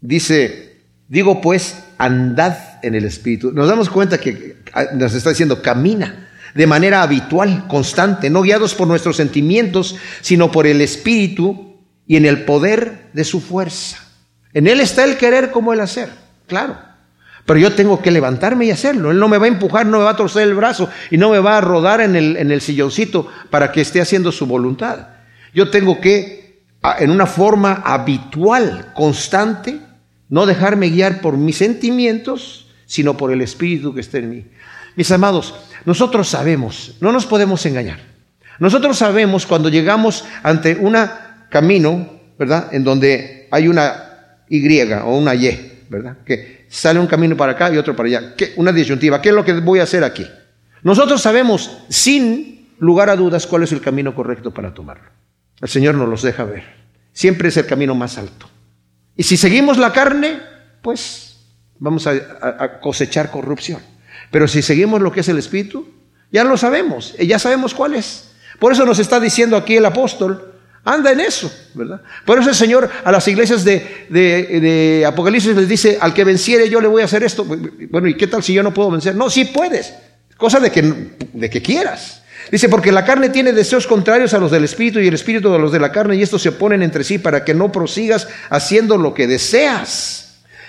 Dice, digo pues, andad en el Espíritu. Nos damos cuenta que ah, nos está diciendo, camina de manera habitual, constante, no guiados por nuestros sentimientos, sino por el Espíritu y en el poder de su fuerza. En Él está el querer como el hacer, claro. Pero yo tengo que levantarme y hacerlo. Él no me va a empujar, no me va a torcer el brazo y no me va a rodar en el, en el silloncito para que esté haciendo su voluntad. Yo tengo que, en una forma habitual, constante, no dejarme guiar por mis sentimientos, sino por el Espíritu que está en mí. Mis amados, nosotros sabemos, no nos podemos engañar. Nosotros sabemos cuando llegamos ante un camino, ¿verdad? En donde hay una Y o una Y, ¿verdad? Que sale un camino para acá y otro para allá. ¿Qué? Una disyuntiva. ¿Qué es lo que voy a hacer aquí? Nosotros sabemos sin lugar a dudas cuál es el camino correcto para tomarlo. El Señor nos los deja ver. Siempre es el camino más alto. Y si seguimos la carne, pues vamos a, cosechar corrupción. Pero si seguimos lo que es el Espíritu, ya lo sabemos, ya sabemos cuál es. Por eso nos está diciendo aquí el apóstol, anda en eso, ¿verdad? Por eso el Señor a las iglesias de, de, Apocalipsis les dice, al que venciere yo le voy a hacer esto. Bueno, ¿y qué tal si yo no puedo vencer? No, sí puedes, cosa de que, de que quieras. Dice, porque la carne tiene deseos contrarios a los del espíritu y el espíritu a los de la carne y estos se oponen entre sí para que no prosigas haciendo lo que deseas.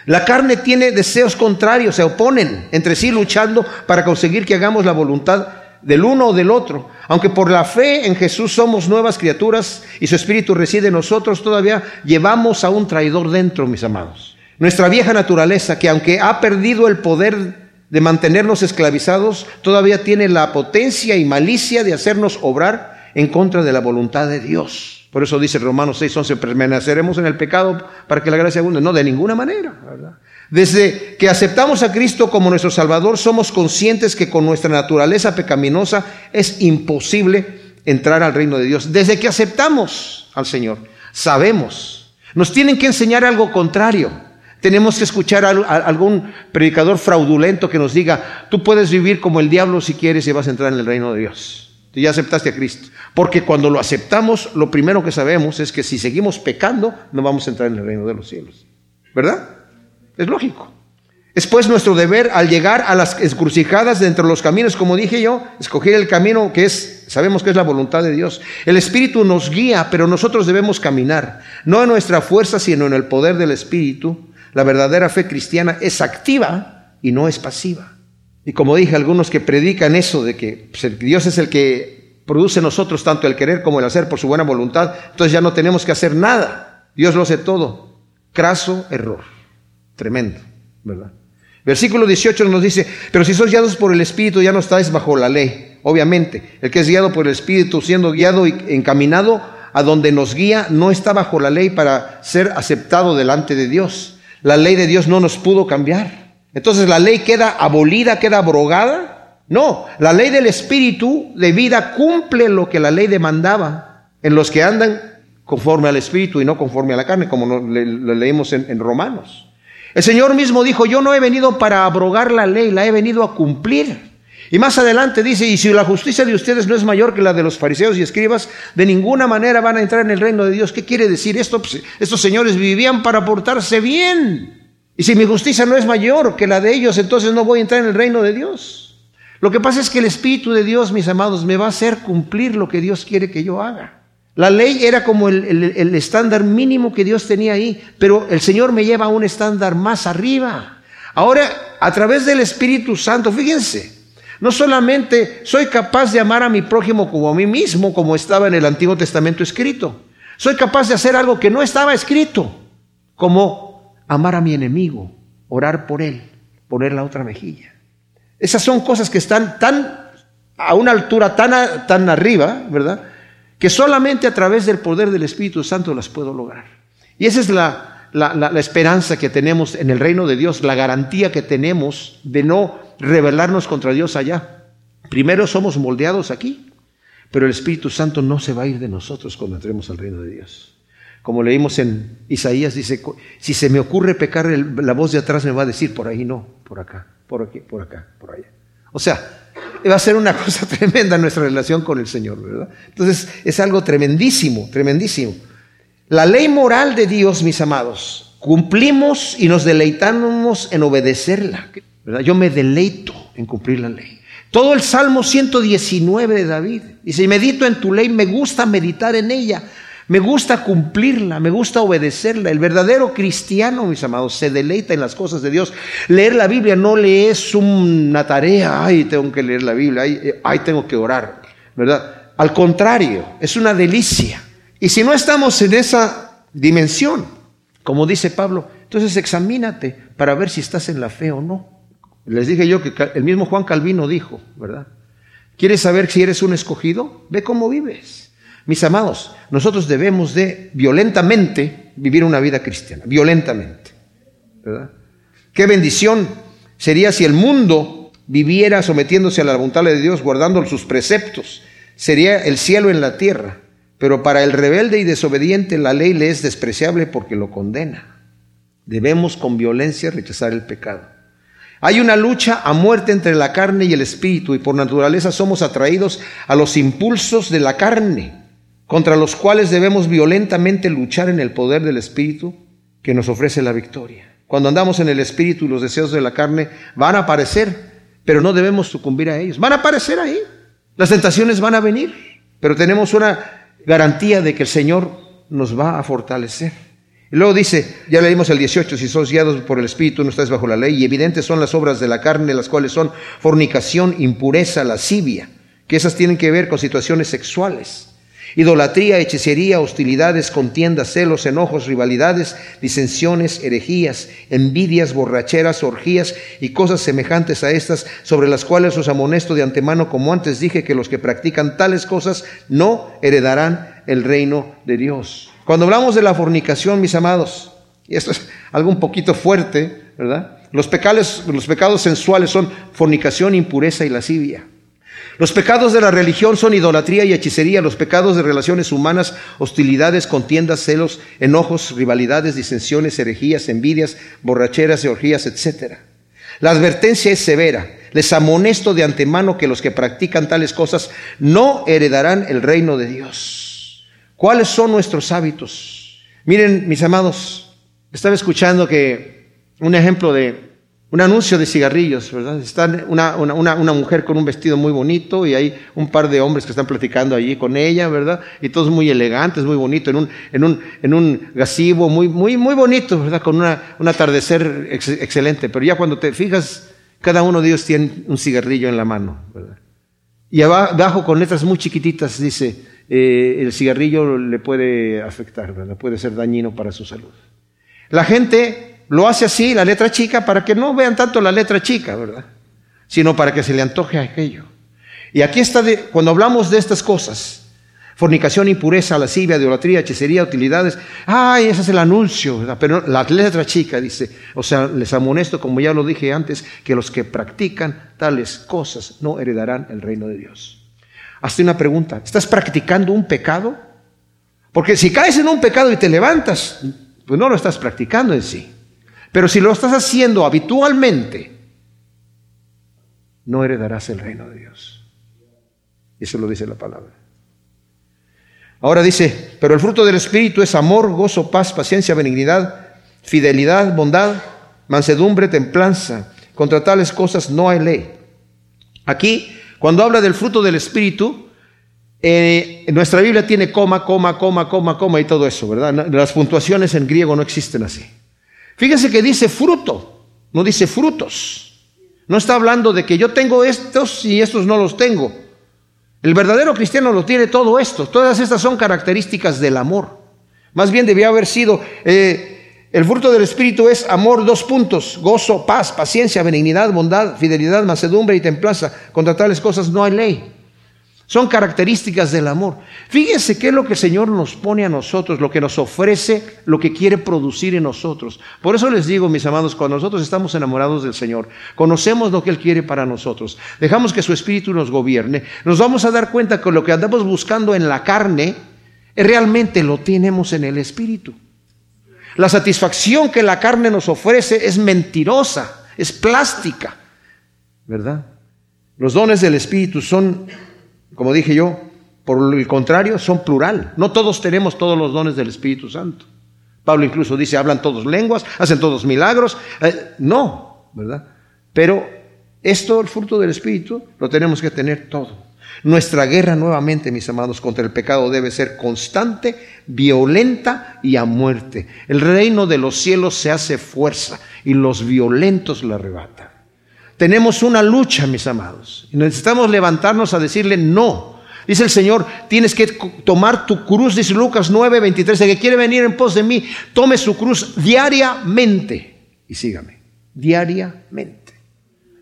La carne tiene deseos contrarios, se oponen entre sí luchando para conseguir que hagamos la voluntad del uno o del otro. Aunque por la fe en Jesús somos nuevas criaturas y su espíritu reside en nosotros, todavía llevamos a un traidor dentro, mis amados. Nuestra vieja naturaleza, que aunque ha perdido el poder de mantenernos esclavizados, todavía tiene la potencia y malicia de hacernos obrar en contra de la voluntad de Dios. Por eso dice Romanos 6, 11, permaneceremos en el pecado para que la gracia abunde. No, de ninguna manera. ¿verdad? Desde que aceptamos a Cristo como nuestro Salvador, somos conscientes que con nuestra naturaleza pecaminosa es imposible entrar al reino de Dios. Desde que aceptamos al Señor, sabemos. Nos tienen que enseñar algo contrario. Tenemos que escuchar a algún predicador fraudulento que nos diga, tú puedes vivir como el diablo si quieres y vas a entrar en el reino de Dios. Tú ya aceptaste a Cristo. Porque cuando lo aceptamos, lo primero que sabemos es que si seguimos pecando, no vamos a entrar en el reino de los cielos. ¿Verdad? Es lógico. Es pues nuestro deber al llegar a las encrucijadas de entre los caminos, como dije yo, escoger el camino que es, sabemos que es la voluntad de Dios. El Espíritu nos guía, pero nosotros debemos caminar, no en nuestra fuerza, sino en el poder del Espíritu. La verdadera fe cristiana es activa y no es pasiva. Y como dije, algunos que predican eso de que pues, Dios es el que produce nosotros tanto el querer como el hacer por su buena voluntad, entonces ya no tenemos que hacer nada. Dios lo hace todo. Craso error. Tremendo, ¿verdad? Versículo 18 nos dice, pero si sois guiados por el Espíritu ya no estáis bajo la ley. Obviamente, el que es guiado por el Espíritu, siendo guiado y encaminado a donde nos guía, no está bajo la ley para ser aceptado delante de Dios. La ley de Dios no nos pudo cambiar. Entonces la ley queda abolida, queda abrogada. No, la ley del Espíritu de vida cumple lo que la ley demandaba en los que andan conforme al Espíritu y no conforme a la carne, como lo, leímos en Romanos. El Señor mismo dijo, yo no he venido para abrogar la ley, la he venido a cumplir. Y más adelante dice, y si la justicia de ustedes no es mayor que la de los fariseos y escribas, de ninguna manera van a entrar en el reino de Dios. ¿Qué quiere decir esto? Pues, estos señores vivían para portarse bien. Y si mi justicia no es mayor que la de ellos, entonces no voy a entrar en el reino de Dios. Lo que pasa es que el Espíritu de Dios, mis amados, me va a hacer cumplir lo que Dios quiere que yo haga. La ley era como el, estándar mínimo que Dios tenía ahí, pero el Señor me lleva a un estándar más arriba. Ahora, a través del Espíritu Santo, fíjense, no solamente soy capaz de amar a mi prójimo como a mí mismo, como estaba en el Antiguo Testamento escrito, soy capaz de hacer algo que no estaba escrito, como amar a mi enemigo, orar por él, poner la otra mejilla. Esas son cosas que están tan a una altura tan, tan arriba, ¿verdad? Que solamente a través del poder del Espíritu Santo las puedo lograr. Y esa es la, la, esperanza que tenemos en el reino de Dios, la garantía que tenemos de no rebelarnos contra Dios allá. Primero somos moldeados aquí, pero el Espíritu Santo no se va a ir de nosotros cuando entremos al reino de Dios. Como leímos en Isaías, dice, si se me ocurre pecar, la voz de atrás me va a decir, por ahí no, por acá, por aquí, por acá, por allá. O sea, va a ser una cosa tremenda nuestra relación con el Señor, ¿verdad? Entonces es algo tremendísimo, tremendísimo. La ley moral de Dios, mis amados, cumplimos y nos deleitamos en obedecerla. ¿verdad? Yo me deleito en cumplir la ley. Todo el Salmo 119 de David dice, medito en tu ley, me gusta meditar en ella. Me gusta cumplirla, me gusta obedecerla. El verdadero cristiano, mis amados, se deleita en las cosas de Dios. Leer la Biblia no le es una tarea, ay, tengo que leer la Biblia, ay, eh, ay, tengo que orar, ¿verdad? Al contrario, es una delicia. Y si no estamos en esa dimensión, como dice Pablo, entonces examínate para ver si estás en la fe o no. Les dije yo que el mismo Juan Calvino dijo, ¿verdad? ¿Quieres saber si eres un escogido? Ve cómo vives. Mis amados, nosotros debemos de violentamente vivir una vida cristiana, violentamente. ¿verdad? Qué bendición sería si el mundo viviera sometiéndose a la voluntad de Dios, guardando sus preceptos. Sería el cielo en la tierra. Pero para el rebelde y desobediente la ley le es despreciable porque lo condena. Debemos con violencia rechazar el pecado. Hay una lucha a muerte entre la carne y el espíritu y por naturaleza somos atraídos a los impulsos de la carne, contra los cuales debemos violentamente luchar en el poder del espíritu que nos ofrece la victoria. Cuando andamos en el espíritu los deseos de la carne van a aparecer, pero no debemos sucumbir a ellos. Van a aparecer ahí. Las tentaciones van a venir, pero tenemos una garantía de que el Señor nos va a fortalecer. Y luego dice, ya leímos el 18, si sos guiados por el Espíritu no estáis bajo la ley, y evidentes son las obras de la carne, las cuales son fornicación, impureza, lascivia, que esas tienen que ver con situaciones sexuales Idolatría, hechicería, hostilidades, contiendas, celos, enojos, rivalidades, disensiones, herejías, envidias, borracheras, orgías y cosas semejantes a estas, sobre las cuales os amonesto de antemano, como antes dije, que los que practican tales cosas no heredarán el reino de Dios. Cuando hablamos de la fornicación, mis amados, y esto es algo un poquito fuerte, ¿verdad? Los pecados, los pecados sensuales son fornicación, impureza y lascivia. Los pecados de la religión son idolatría y hechicería, los pecados de relaciones humanas, hostilidades, contiendas, celos, enojos, rivalidades, disensiones, herejías, envidias, borracheras orgías, etc. La advertencia es severa. Les amonesto de antemano que los que practican tales cosas no heredarán el reino de Dios. ¿Cuáles son nuestros hábitos? Miren, mis amados, estaba escuchando que un ejemplo de un anuncio de cigarrillos, ¿verdad? Está una, una, mujer con un vestido muy bonito y hay un par de hombres que están platicando allí con ella, ¿verdad? Y todos muy elegantes, muy bonito, en un, en un, en un muy, muy, muy bonito, ¿verdad? Con un atardecer excelente. Pero ya cuando te fijas, cada uno de ellos tiene un cigarrillo en la mano, ¿verdad? Y abajo con letras muy chiquititas dice, eh, el cigarrillo le puede afectar, ¿verdad? Puede ser dañino para su salud. La gente lo hace así, la letra chica, para que no vean tanto la letra chica, ¿verdad? Sino para que se le antoje aquello. Y aquí está, de, cuando hablamos de estas cosas, fornicación, impureza, lascivia, idolatría, hechicería, utilidades, ay, ese es el anuncio. Pero la letra chica dice, o sea, les amonesto, como ya lo dije antes, que los que practican tales cosas no heredarán el reino de Dios. Hazte una pregunta, ¿estás practicando un pecado? Porque si caes en un pecado y te levantas, pues no lo estás practicando en sí. Pero si lo estás haciendo habitualmente, no heredarás el reino de Dios. Eso lo dice la palabra. Ahora dice, pero el fruto del Espíritu es amor, gozo, paz, paciencia, benignidad, fidelidad, bondad, mansedumbre, templanza. Contra tales cosas no hay ley. Aquí, cuando habla del fruto del Espíritu, eh, nuestra Biblia tiene coma, coma, coma, coma, coma y todo eso, ¿verdad? Las puntuaciones en griego no existen así. Fíjese que dice fruto, no dice frutos. No está hablando de que yo tengo estos y estos no los tengo. El verdadero cristiano lo tiene todo esto. Todas estas son características del amor. Más bien debía haber sido, eh, el fruto del Espíritu es amor, dos puntos, gozo, paz, paciencia, benignidad, bondad, fidelidad, mansedumbre y templanza. Contra tales cosas no hay ley. Son características del amor. Fíjense qué es lo que el Señor nos pone a nosotros, lo que nos ofrece, lo que quiere producir en nosotros. Por eso les digo, mis amados, cuando nosotros estamos enamorados del Señor, conocemos lo que Él quiere para nosotros, dejamos que su Espíritu nos gobierne, nos vamos a dar cuenta que lo que andamos buscando en la carne, realmente lo tenemos en el Espíritu. La satisfacción que la carne nos ofrece es mentirosa, es plástica, ¿verdad? Los dones del Espíritu son como dije yo, por el contrario, son plural. No todos tenemos todos los dones del Espíritu Santo. Pablo incluso dice, hablan todos lenguas, hacen todos milagros. Eh, no, ¿verdad? Pero esto, el fruto del Espíritu, lo tenemos que tener todo. Nuestra guerra nuevamente, mis amados, contra el pecado debe ser constante, violenta y a muerte. El reino de los cielos se hace fuerza y los violentos la arrebatan. Tenemos una lucha, mis amados. Y necesitamos levantarnos a decirle no. Dice el Señor, tienes que tomar tu cruz, dice Lucas 9, 23, el que quiere venir en pos de mí, tome su cruz diariamente y sígame, diariamente.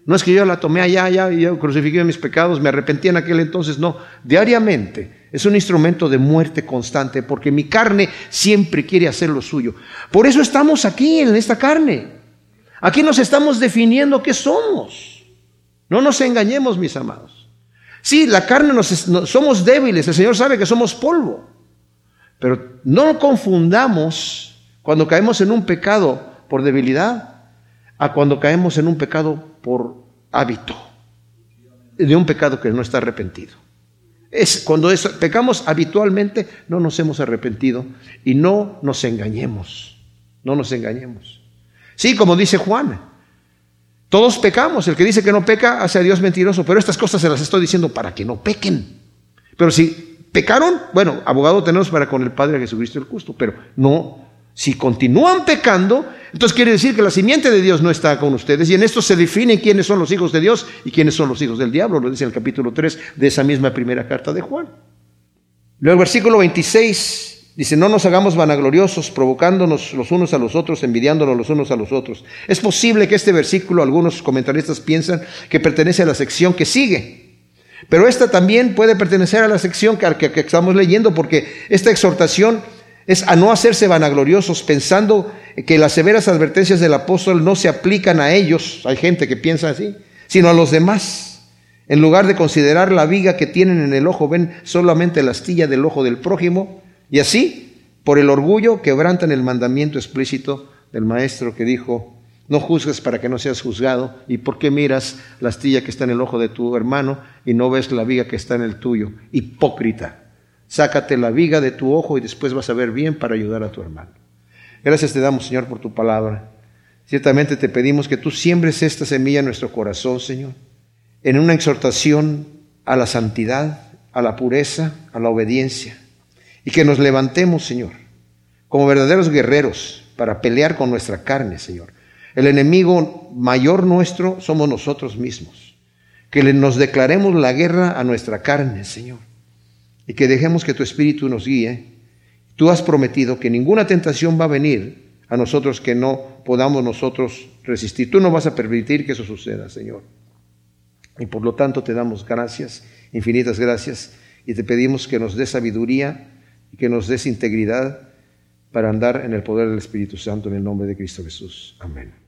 No es que yo la tomé allá, allá, y yo crucifiqué mis pecados, me arrepentí en aquel entonces, no. Diariamente es un instrumento de muerte constante porque mi carne siempre quiere hacer lo suyo. Por eso estamos aquí en esta carne. Aquí nos estamos definiendo qué somos. No nos engañemos, mis amados. Sí, la carne nos, somos débiles, el Señor sabe que somos polvo. Pero no confundamos cuando caemos en un pecado por debilidad a cuando caemos en un pecado por hábito, de un pecado que no está arrepentido. Es cuando pecamos habitualmente, no nos hemos arrepentido y no nos engañemos. No nos engañemos. Sí, como dice Juan, todos pecamos. El que dice que no peca hace a Dios mentiroso, pero estas cosas se las estoy diciendo para que no pequen. Pero si pecaron, bueno, abogado tenemos para con el Padre Jesucristo el justo, pero no si continúan pecando, entonces quiere decir que la simiente de Dios no está con ustedes y en esto se define quiénes son los hijos de Dios y quiénes son los hijos del diablo, lo dice en el capítulo 3 de esa misma primera carta de Juan. Luego versículo 26 dice, no nos hagamos vanagloriosos, provocándonos los unos a los otros, envidiándonos los unos a los otros. Es posible que este versículo, algunos comentaristas piensan que pertenece a la sección que sigue, pero esta también puede pertenecer a la sección que, estamos leyendo porque esta exhortación es a no hacerse vanagloriosos pensando que las severas advertencias del apóstol no se aplican a ellos, hay gente que piensa así, sino a los demás. En lugar de considerar la viga que tienen en el ojo, ven solamente la astilla del ojo del prójimo y así, por el orgullo, quebrantan el mandamiento explícito del maestro que dijo, no juzgues para que no seas juzgado. ¿Y por qué miras la astilla que está en el ojo de tu hermano y no ves la viga que está en el tuyo? Hipócrita. Sácate la viga de tu ojo y después vas a ver bien para ayudar a tu hermano. Gracias te damos, Señor, por tu palabra. Ciertamente te pedimos que tú siembres esta semilla en nuestro corazón, Señor, en una exhortación a la santidad, a la pureza, a la obediencia, y que nos levantemos, Señor, como verdaderos guerreros para pelear con nuestra carne, Señor. El enemigo mayor nuestro somos nosotros mismos. Que nos declaremos la guerra a nuestra carne, Señor y que dejemos que tu Espíritu nos guíe. Tú has prometido que ninguna tentación va a venir a nosotros que no podamos nosotros resistir. Tú no vas a permitir que eso suceda, Señor. Y por lo tanto te damos gracias, infinitas gracias, y te pedimos que nos des sabiduría y que nos des integridad para andar en el poder del Espíritu Santo en el nombre de Cristo Jesús. Amén.